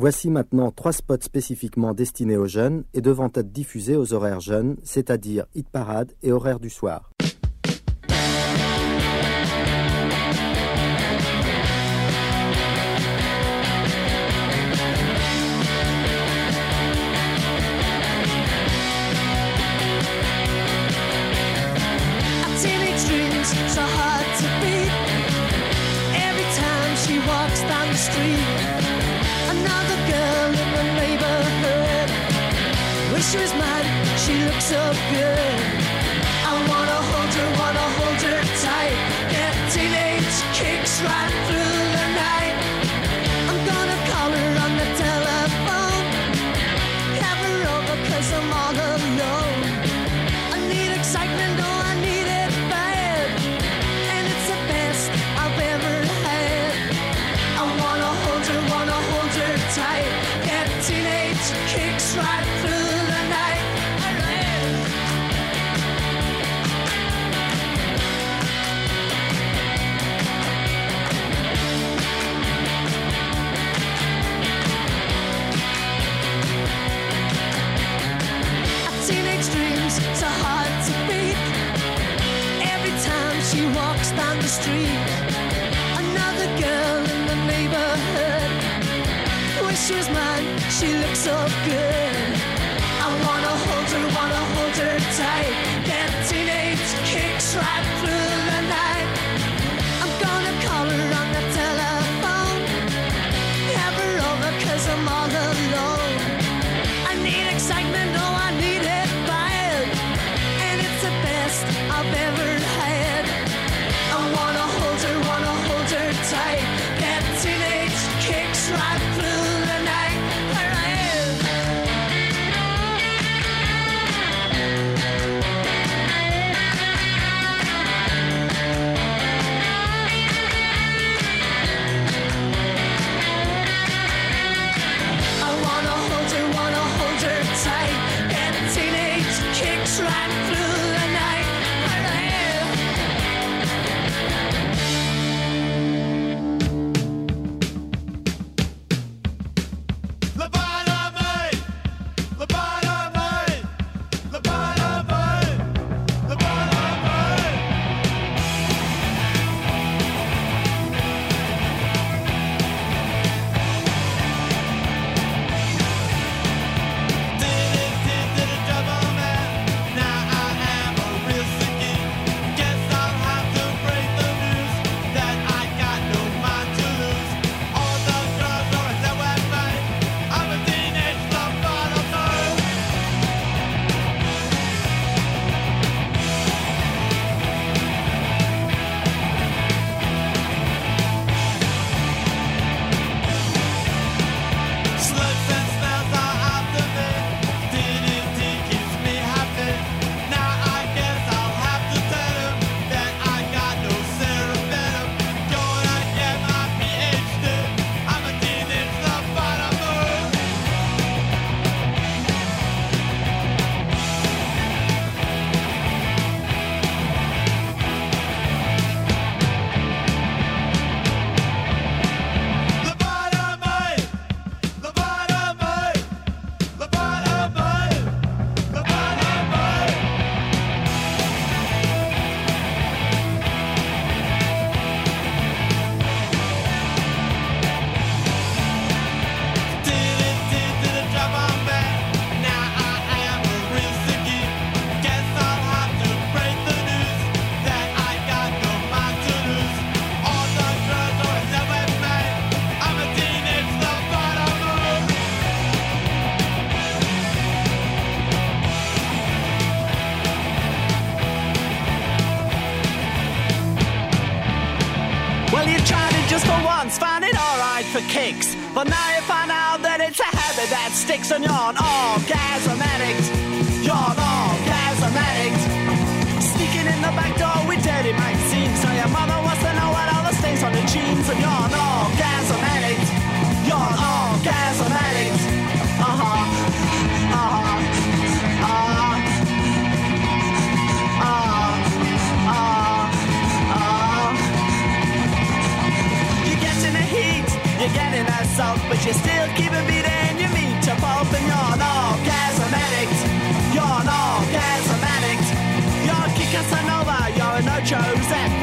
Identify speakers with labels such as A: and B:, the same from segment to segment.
A: Voici maintenant trois spots spécifiquement destinés aux jeunes et devant être diffusés aux horaires jeunes, c'est-à-dire hit parade et horaires du soir.
B: street. Another girl in the neighborhood. Wish she was mine, she looks so good. I wanna hold her, wanna hold her tight.
C: sticks and yarn, oh, arm. Gang. You're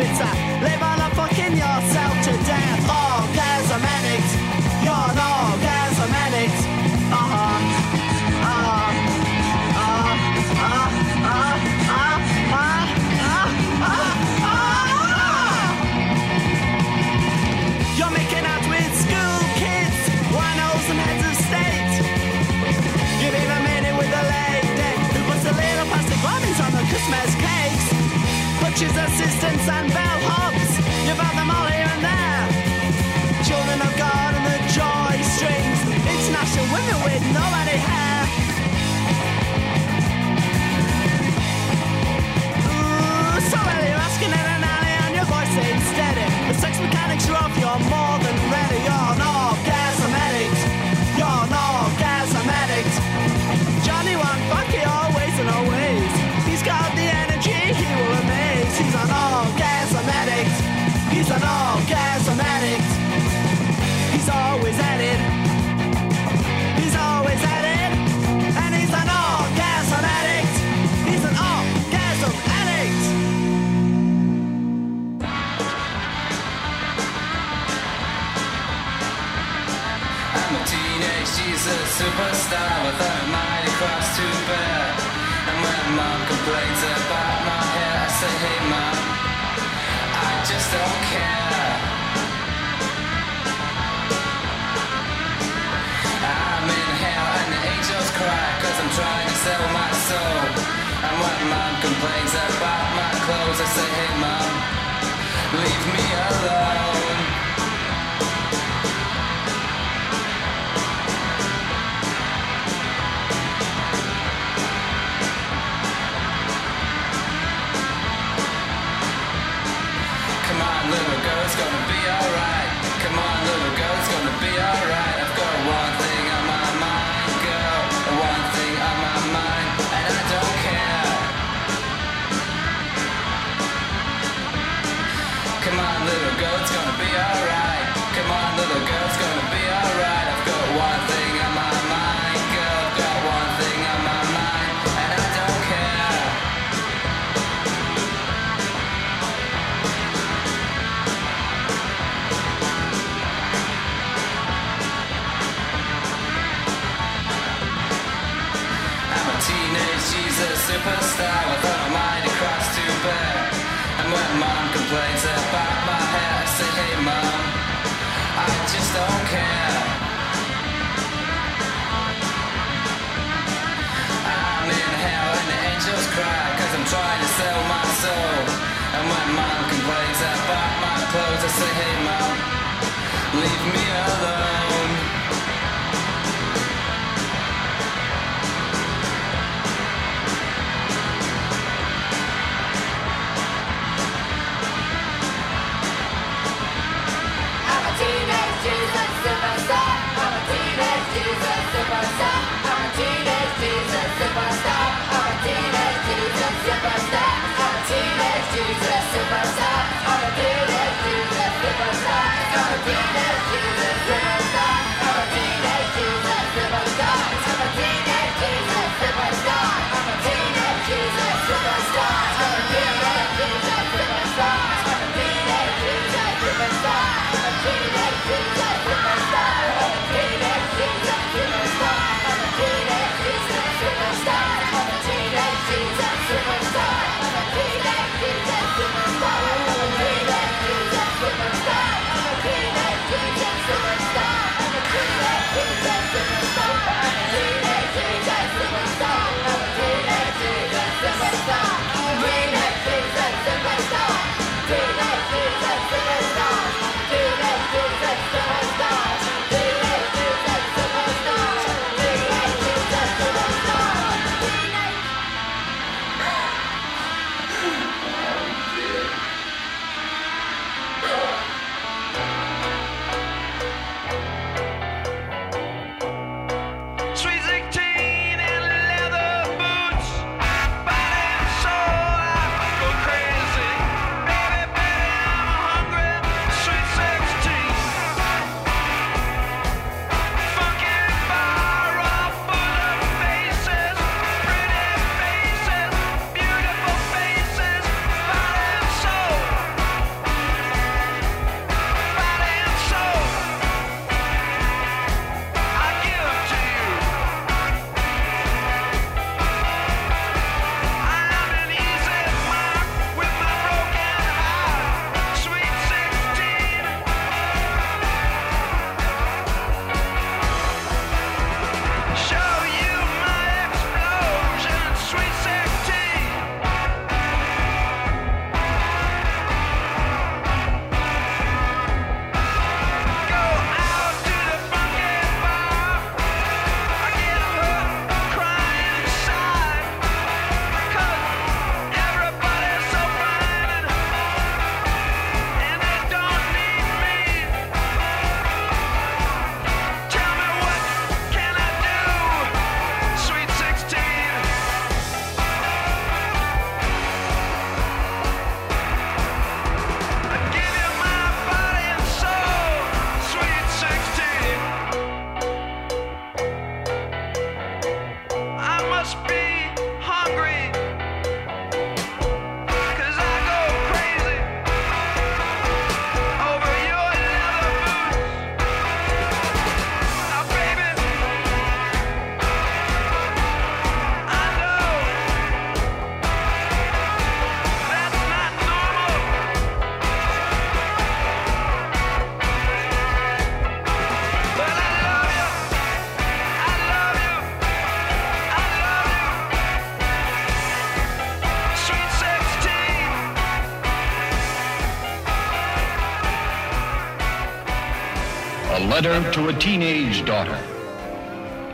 D: Daughter.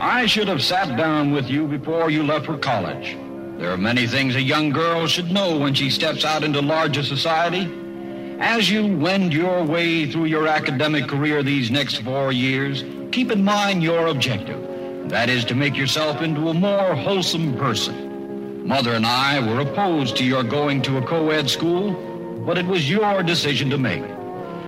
D: I should have sat down with you before you left for college. There are many things a young girl should know when she steps out into larger society. As you wend your way through your academic career these next four years, keep in mind your objective. That is to make yourself into a more wholesome person. Mother and I were opposed to your going to a co-ed school, but it was your decision to make.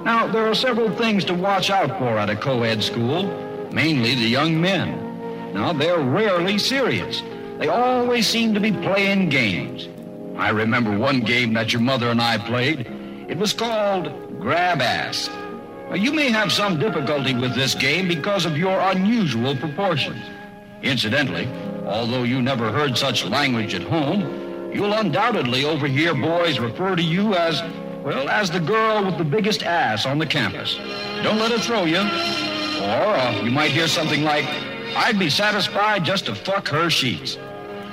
D: Now, there are several things to watch out for at a co-ed school, mainly the young men. Now, they're rarely serious. They always seem to be playing games. I remember one game that your mother and I played. It was called Grab Ass. Now, you may have some difficulty with this game because of your unusual proportions. Incidentally, although you never heard such language at home, you'll undoubtedly overhear boys refer to you as, well, as the girl with the biggest ass on the campus. Don't let it throw you. Or uh, you might hear something like, I'd be satisfied just to fuck her sheets.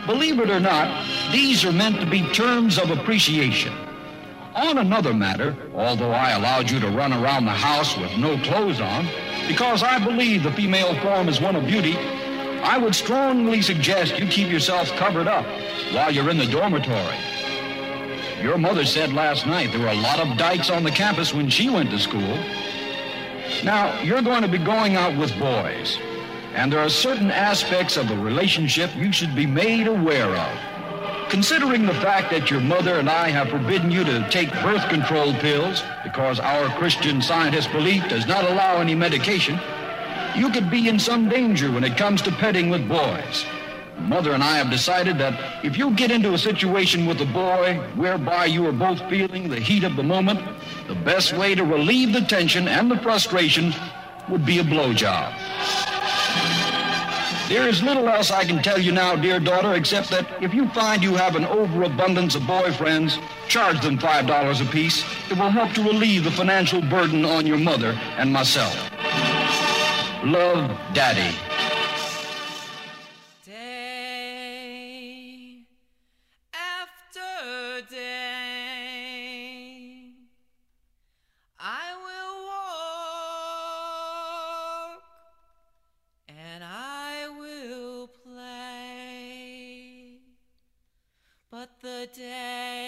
D: Believe it or not, these are meant to be terms of appreciation. On another matter, although I allowed you to run around the house with no clothes on, because I believe the female form is one of beauty, I would strongly suggest you keep yourself covered up while you're in the dormitory. Your mother said last night there were a lot of dykes on the campus when she went to school. Now, you're going to be going out with boys, and there are certain aspects of the relationship you should be made aware of. Considering the fact that your mother and I have forbidden you to take birth control pills because our Christian scientist belief does not allow any medication, you could be in some danger when it comes to petting with boys. Mother and I have decided that if you get into a situation with a boy whereby you are both feeling the heat of the moment, the best way to relieve the tension and the frustration would be a blowjob. There is little else I can tell you now, dear daughter, except that if you find you have an overabundance of boyfriends, charge them $5 apiece. It will help to relieve the financial burden on your mother and myself. Love, Daddy.
E: The day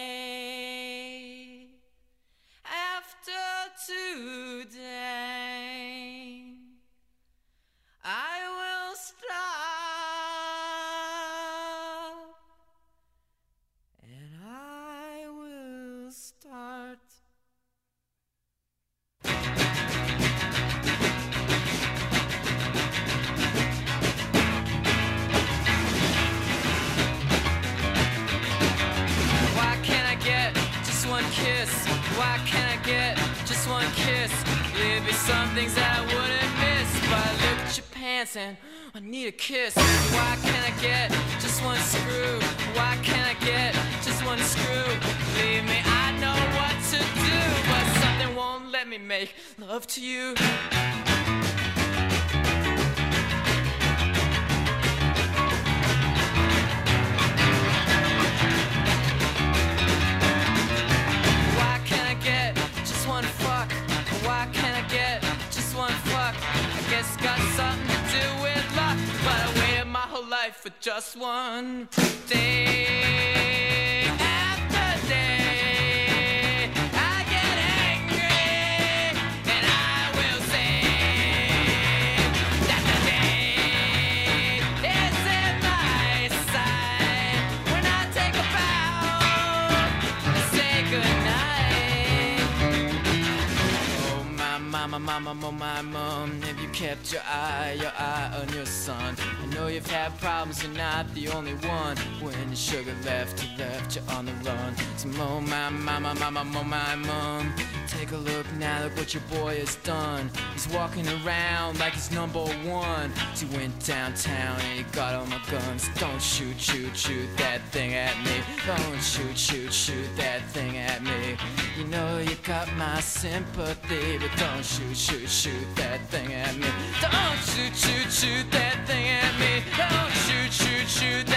E: kiss. Number one. So he went downtown and he got all my guns. Don't shoot, shoot, shoot that thing at me. Don't shoot, shoot, shoot that thing at me. You know you got my sympathy, but don't shoot, shoot, shoot that thing at me. Don't shoot, shoot, shoot that thing at me. Don't shoot, shoot, shoot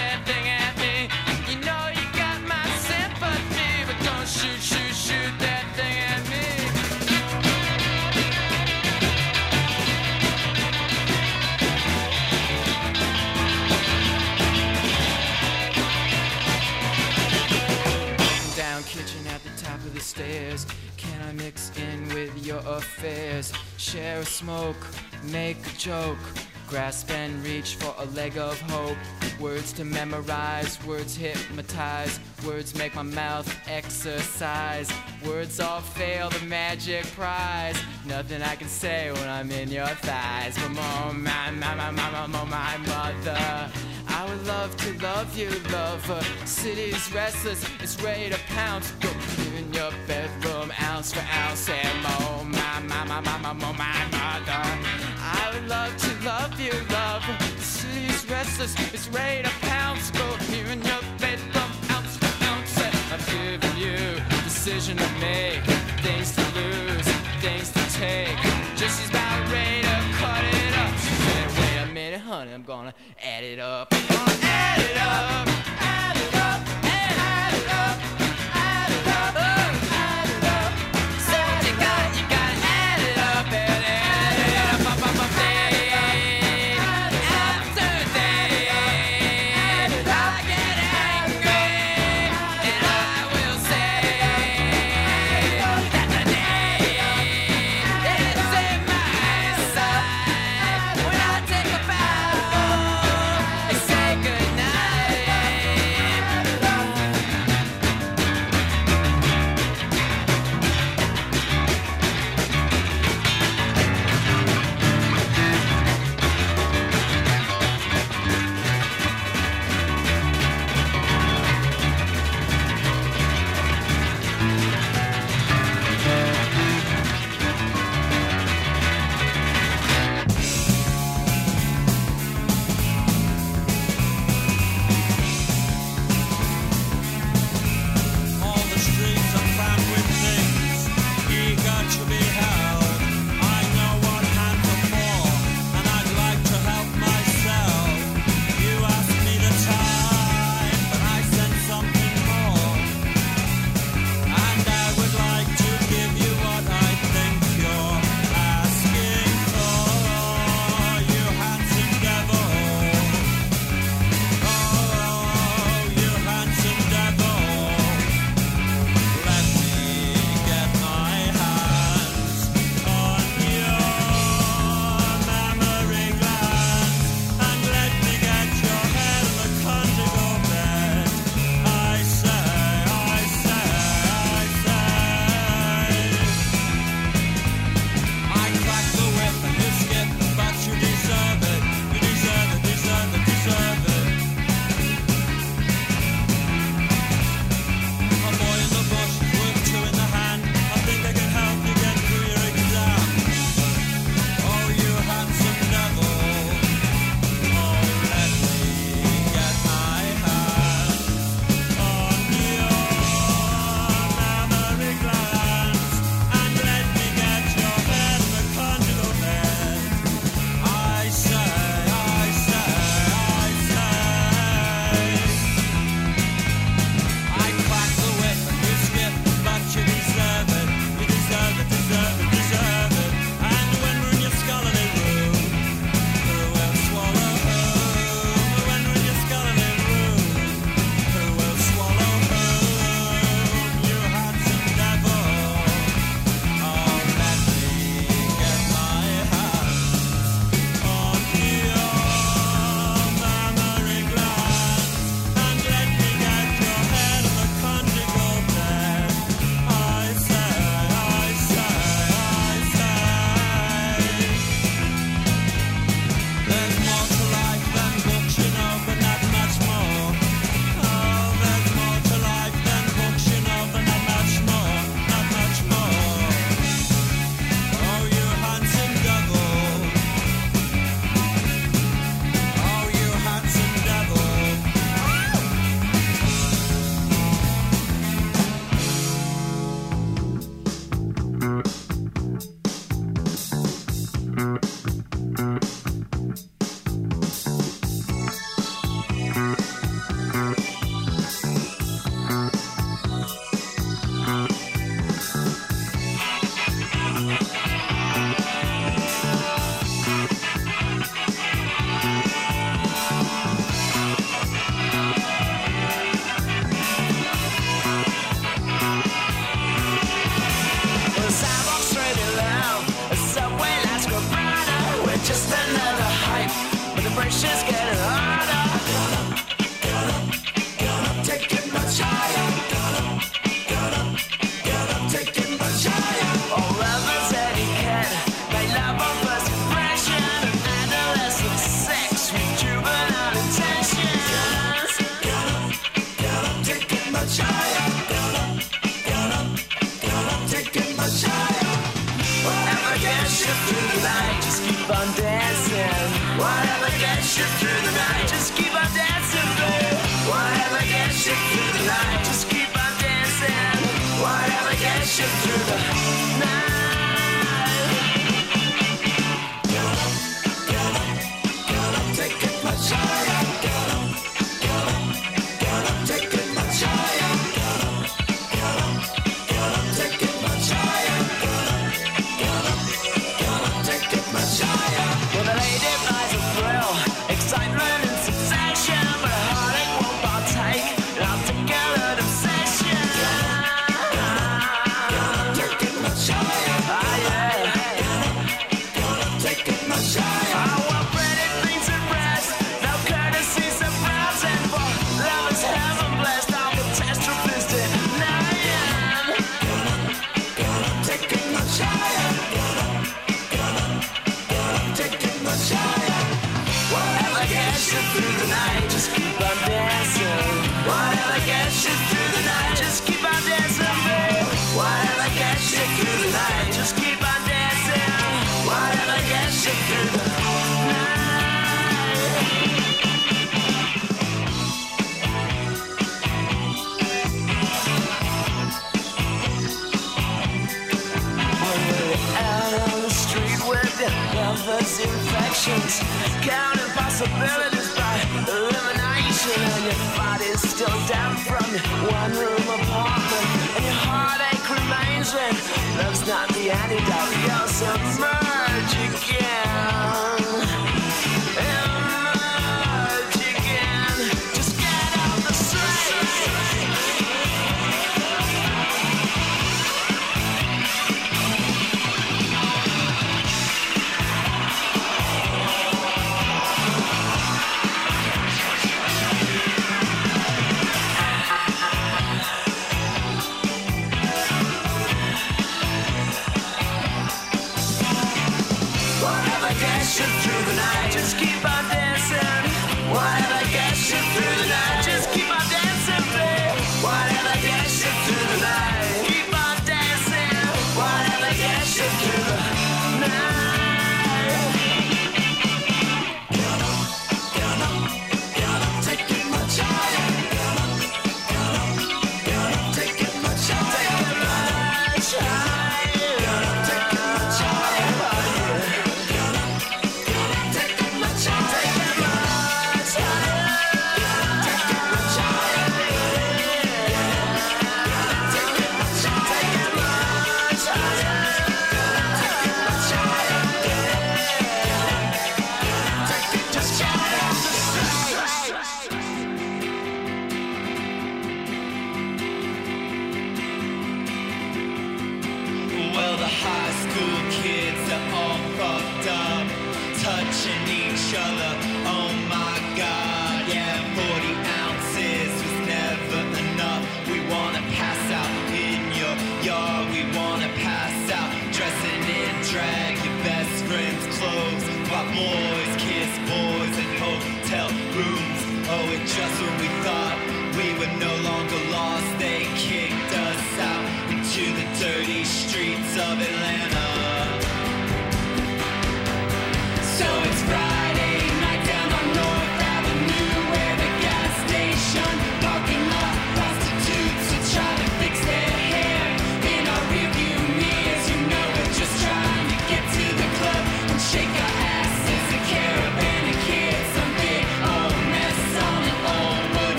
E: share a smoke, make a joke, grasp and reach for a leg of hope. Words to memorize, words hypnotize, words make my mouth exercise. Words all fail the magic prize. Nothing I can say when I'm in your thighs. But oh my, my, my, my, my, my, mother. I would love to love you, lover. City's restless, it's ready to pounce. Go in your bedroom, ounce for ounce, and oh my, my, my, my, mother. I would love to love you, lover. City's restless, it's ready to pounce. Go here in your bedroom, ounce for ounce, I'm giving you decision to make, things to lose, things to take. Just she's about ready to cut it up. Wait a minute, honey, I'm gonna add it up.
F: options, counting possibilities by elimination. And your body's still down from one room apartment, and your heartache remains when love's not the antidote.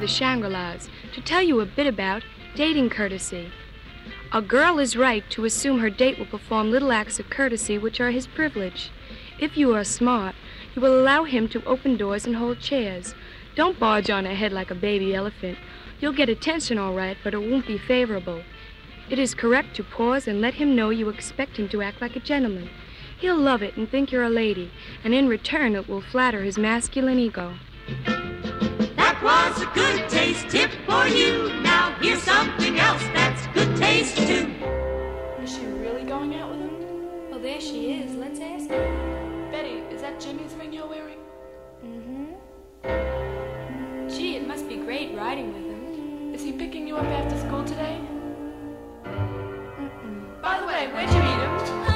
F: The
G: Shangri-Las to tell you a bit about dating courtesy. A girl is right to assume her date will perform little acts of courtesy which are his privilege. If you are smart, you will allow him to open doors and hold chairs. Don't barge on ahead like a baby elephant. You'll get attention all right, but it won't be favorable. It is correct to pause and let him know you expect him to act like a gentleman. He'll love it and think you're a lady, and in return it will flatter his masculine ego.
H: That was a good taste tip for you. Now here's something else that's good taste too.
I: Is she really going out with him?
G: Well, there she is. Let's ask her.
I: Betty, is that Jimmy's ring you're wearing?
G: Mm-hmm. Gee, it must be great riding with him.
I: Is he picking you up after school today? By the way, where'd you meet him?
J: I met
I: him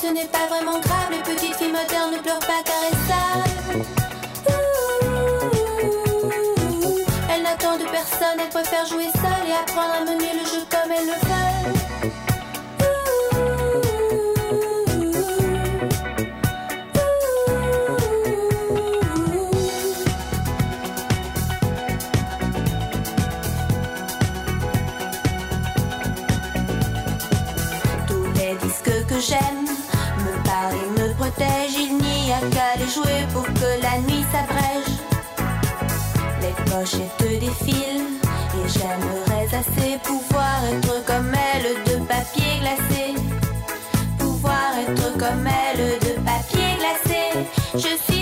K: ce n'est pas vraiment grave. Les petites filles modernes ne pleurent pas car elles savent. Elles n'attendent personne, elles préfèrent jouer seules et apprendre à mener le jeu comme elles le veulent. et te défile. Et j'aimerais assez pouvoir être comme elle de papier glacé. Pouvoir être comme elle de papier glacé. Je suis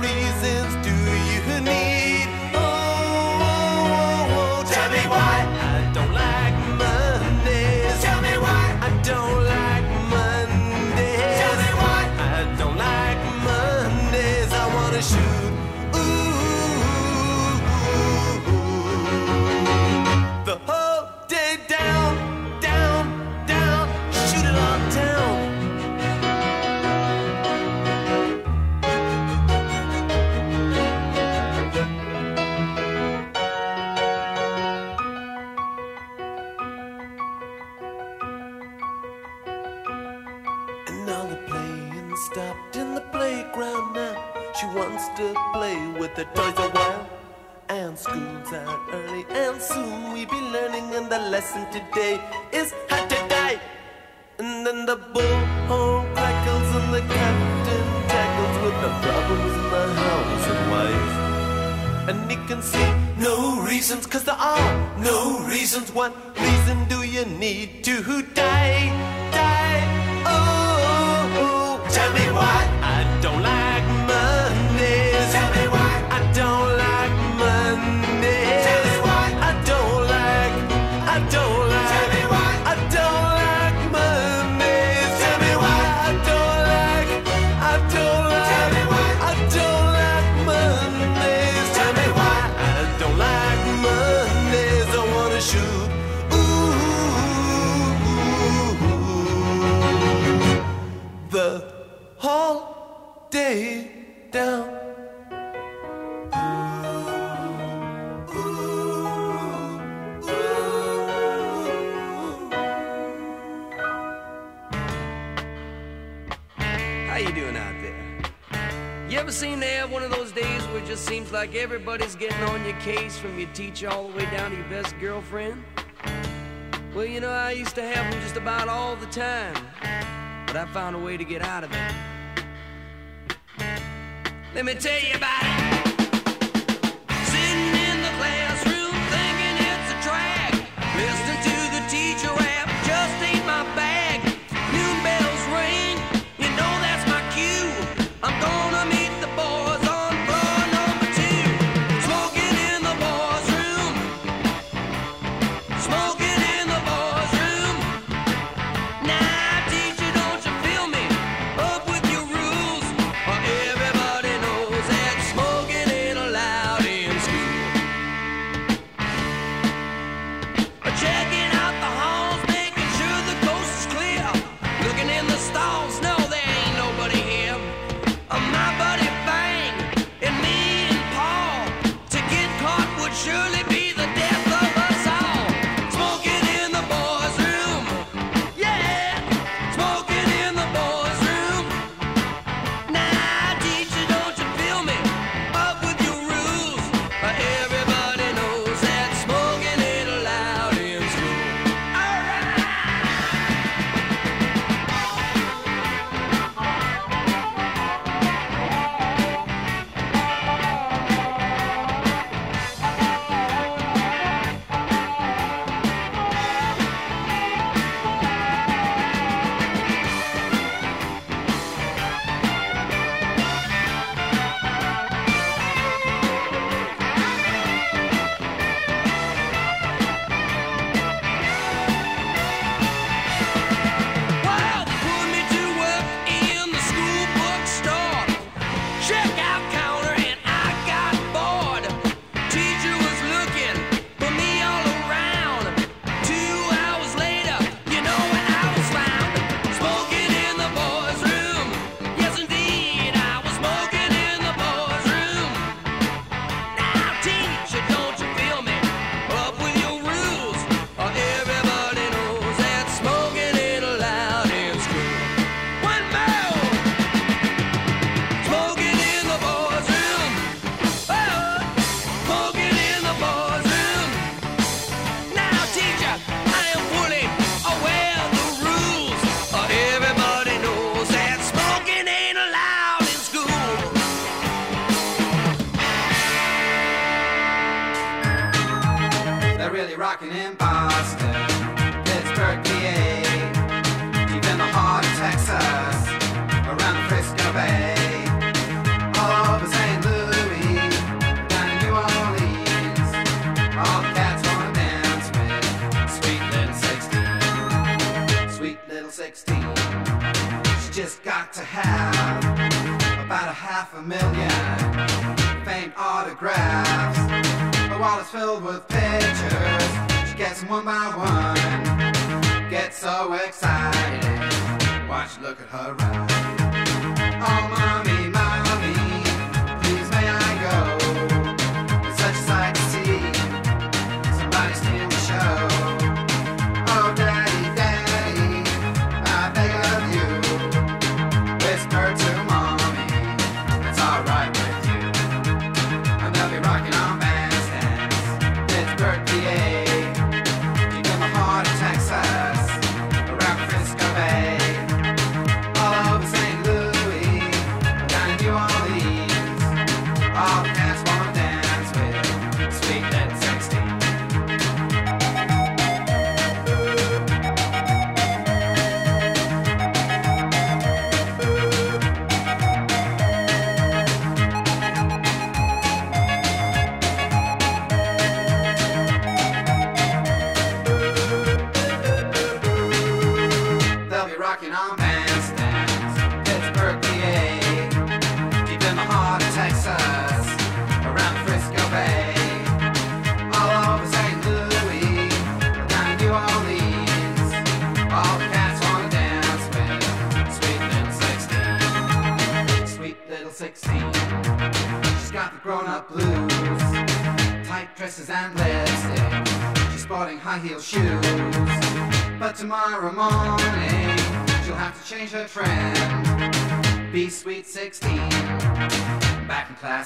L: reasons do you need? the toys are wild and school's out early and soon we'll be learning and the lesson today is how to die. And then the bullhorn crackles and the captain tackles with the problems in the house and wife. And he can see no reasons cause there are no reasons. What reason do you need to die? Die, oh. oh, oh. tell me why.
M: ever seem to have one of those days where it just seems like everybody's getting on your case from your teacher all the way down to your best girlfriend? Well, you know, I used to have them just about all the time, but I found a way to get out of it. Let me tell you about it.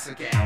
N: Back in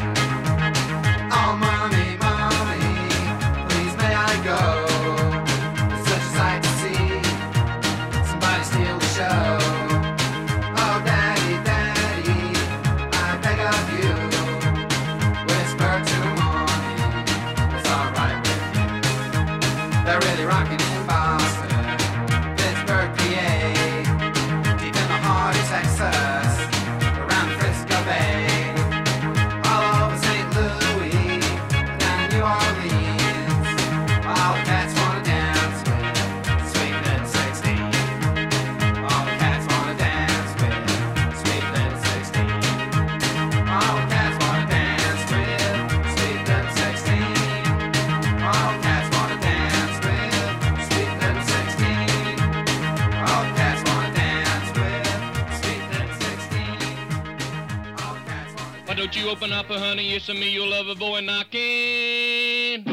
O: open up, a honey? A me, your lover boy knocking.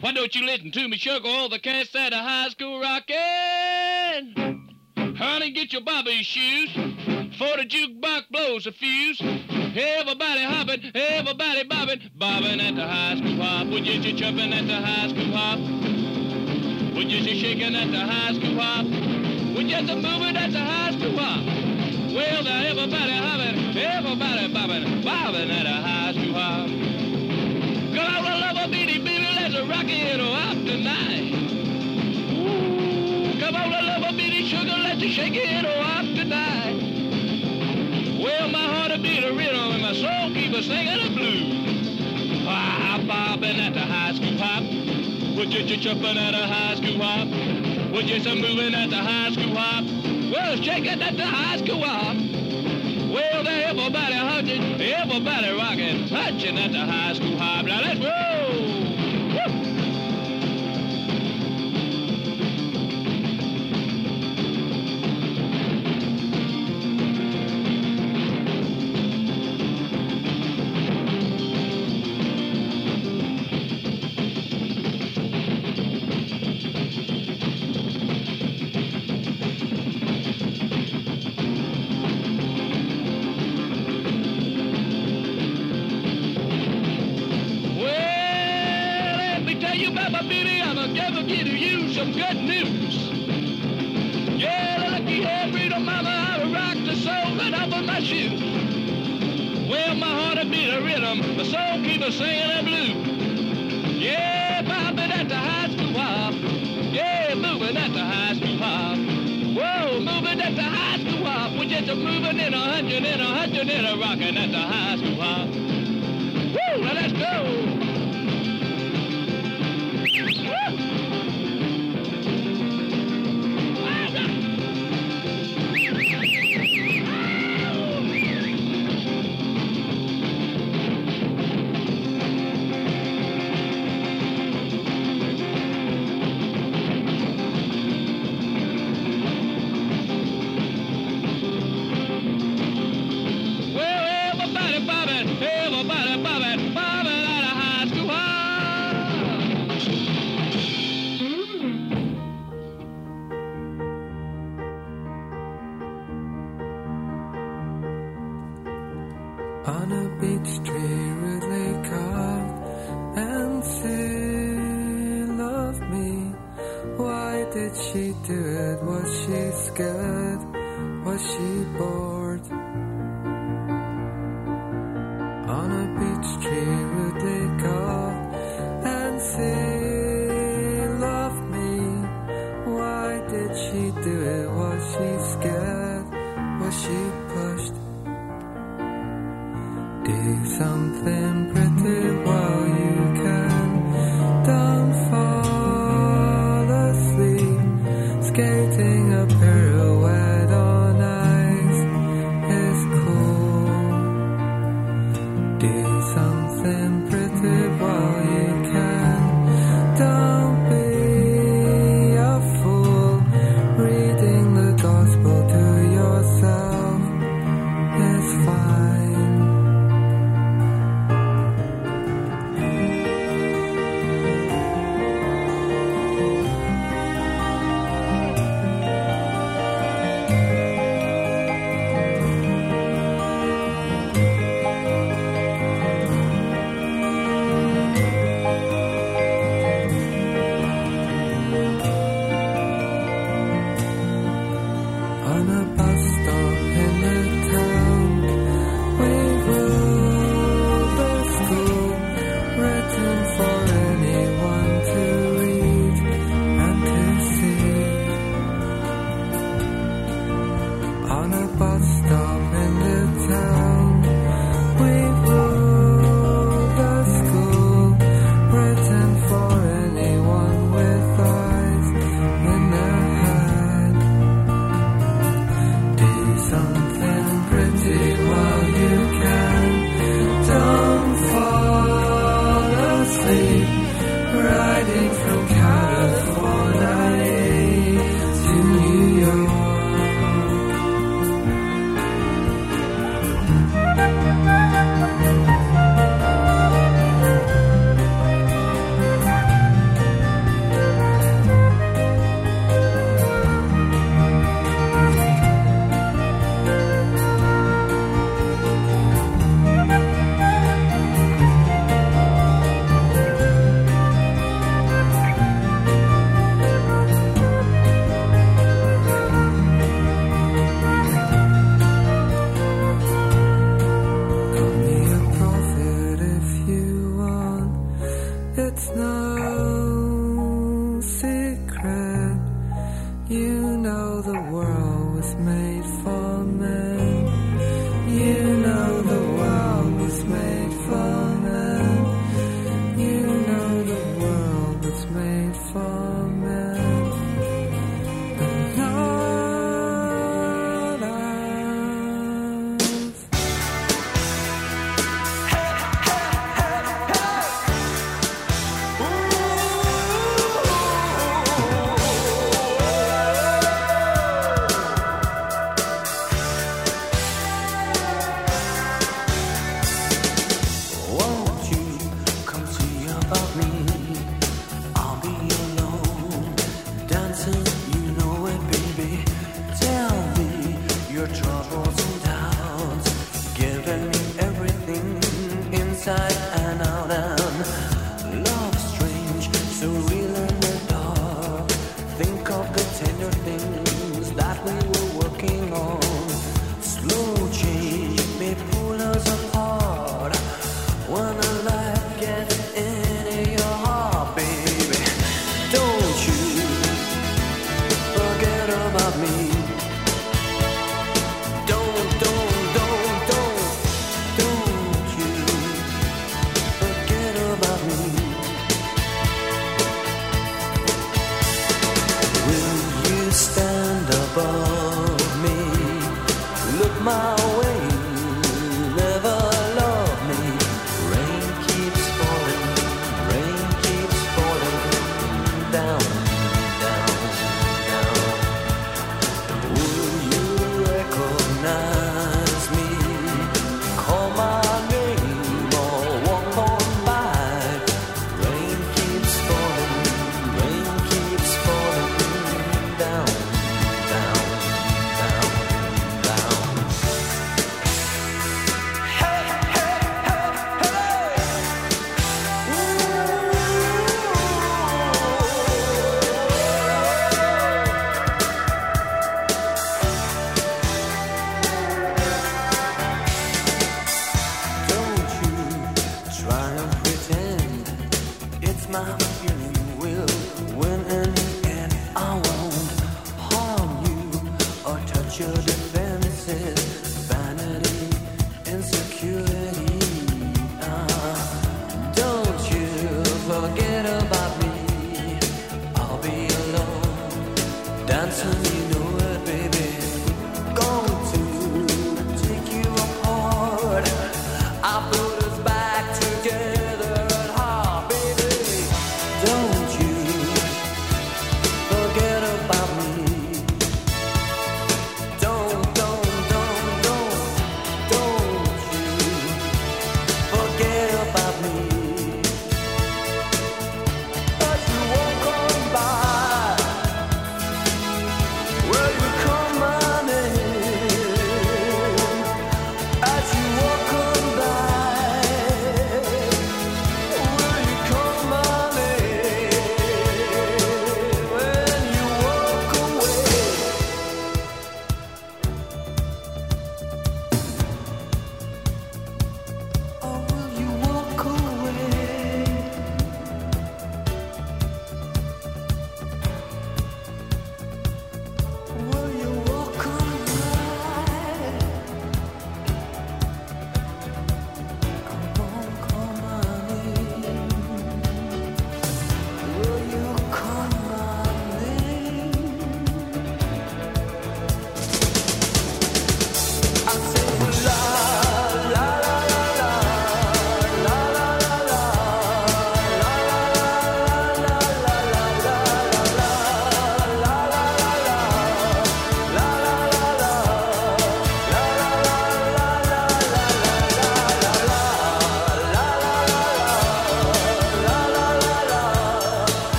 O: Why don't you listen to me, sugar? All the cats at a high school rocking. Honey, get your bobby shoes. For the jukebox blows a fuse. Everybody hopping, everybody bobbing, bobbing at the high school hop. Would you just jumping at the high school hop? Would you just shaking at the high school hop? Would you just moving at the high school hop? Well, now everybody hopping, everybody bobbing, bobbing at a high school hop. Come on, love a bitty baby, let's rock it up tonight. Ooh, come on, love a bitty sugar, let's shake it up tonight. Well, my heart a beat a rhythm and my soul keep a singing the blues. Ah, bobbing at the high school hop. Would you jumping at a high school hop? Would you some moving at the high school hop? Well, shaking at the high school hop. Well, there everybody hunting, everybody rocking, hunching at the high school hop. Now let's roll. Gonna give you some good news. Yeah, lucky hair freedom mama, I will rock the soul right off of my shoes. Well, my heart a beat a rhythm, my soul keep a singing
P: On a beach tree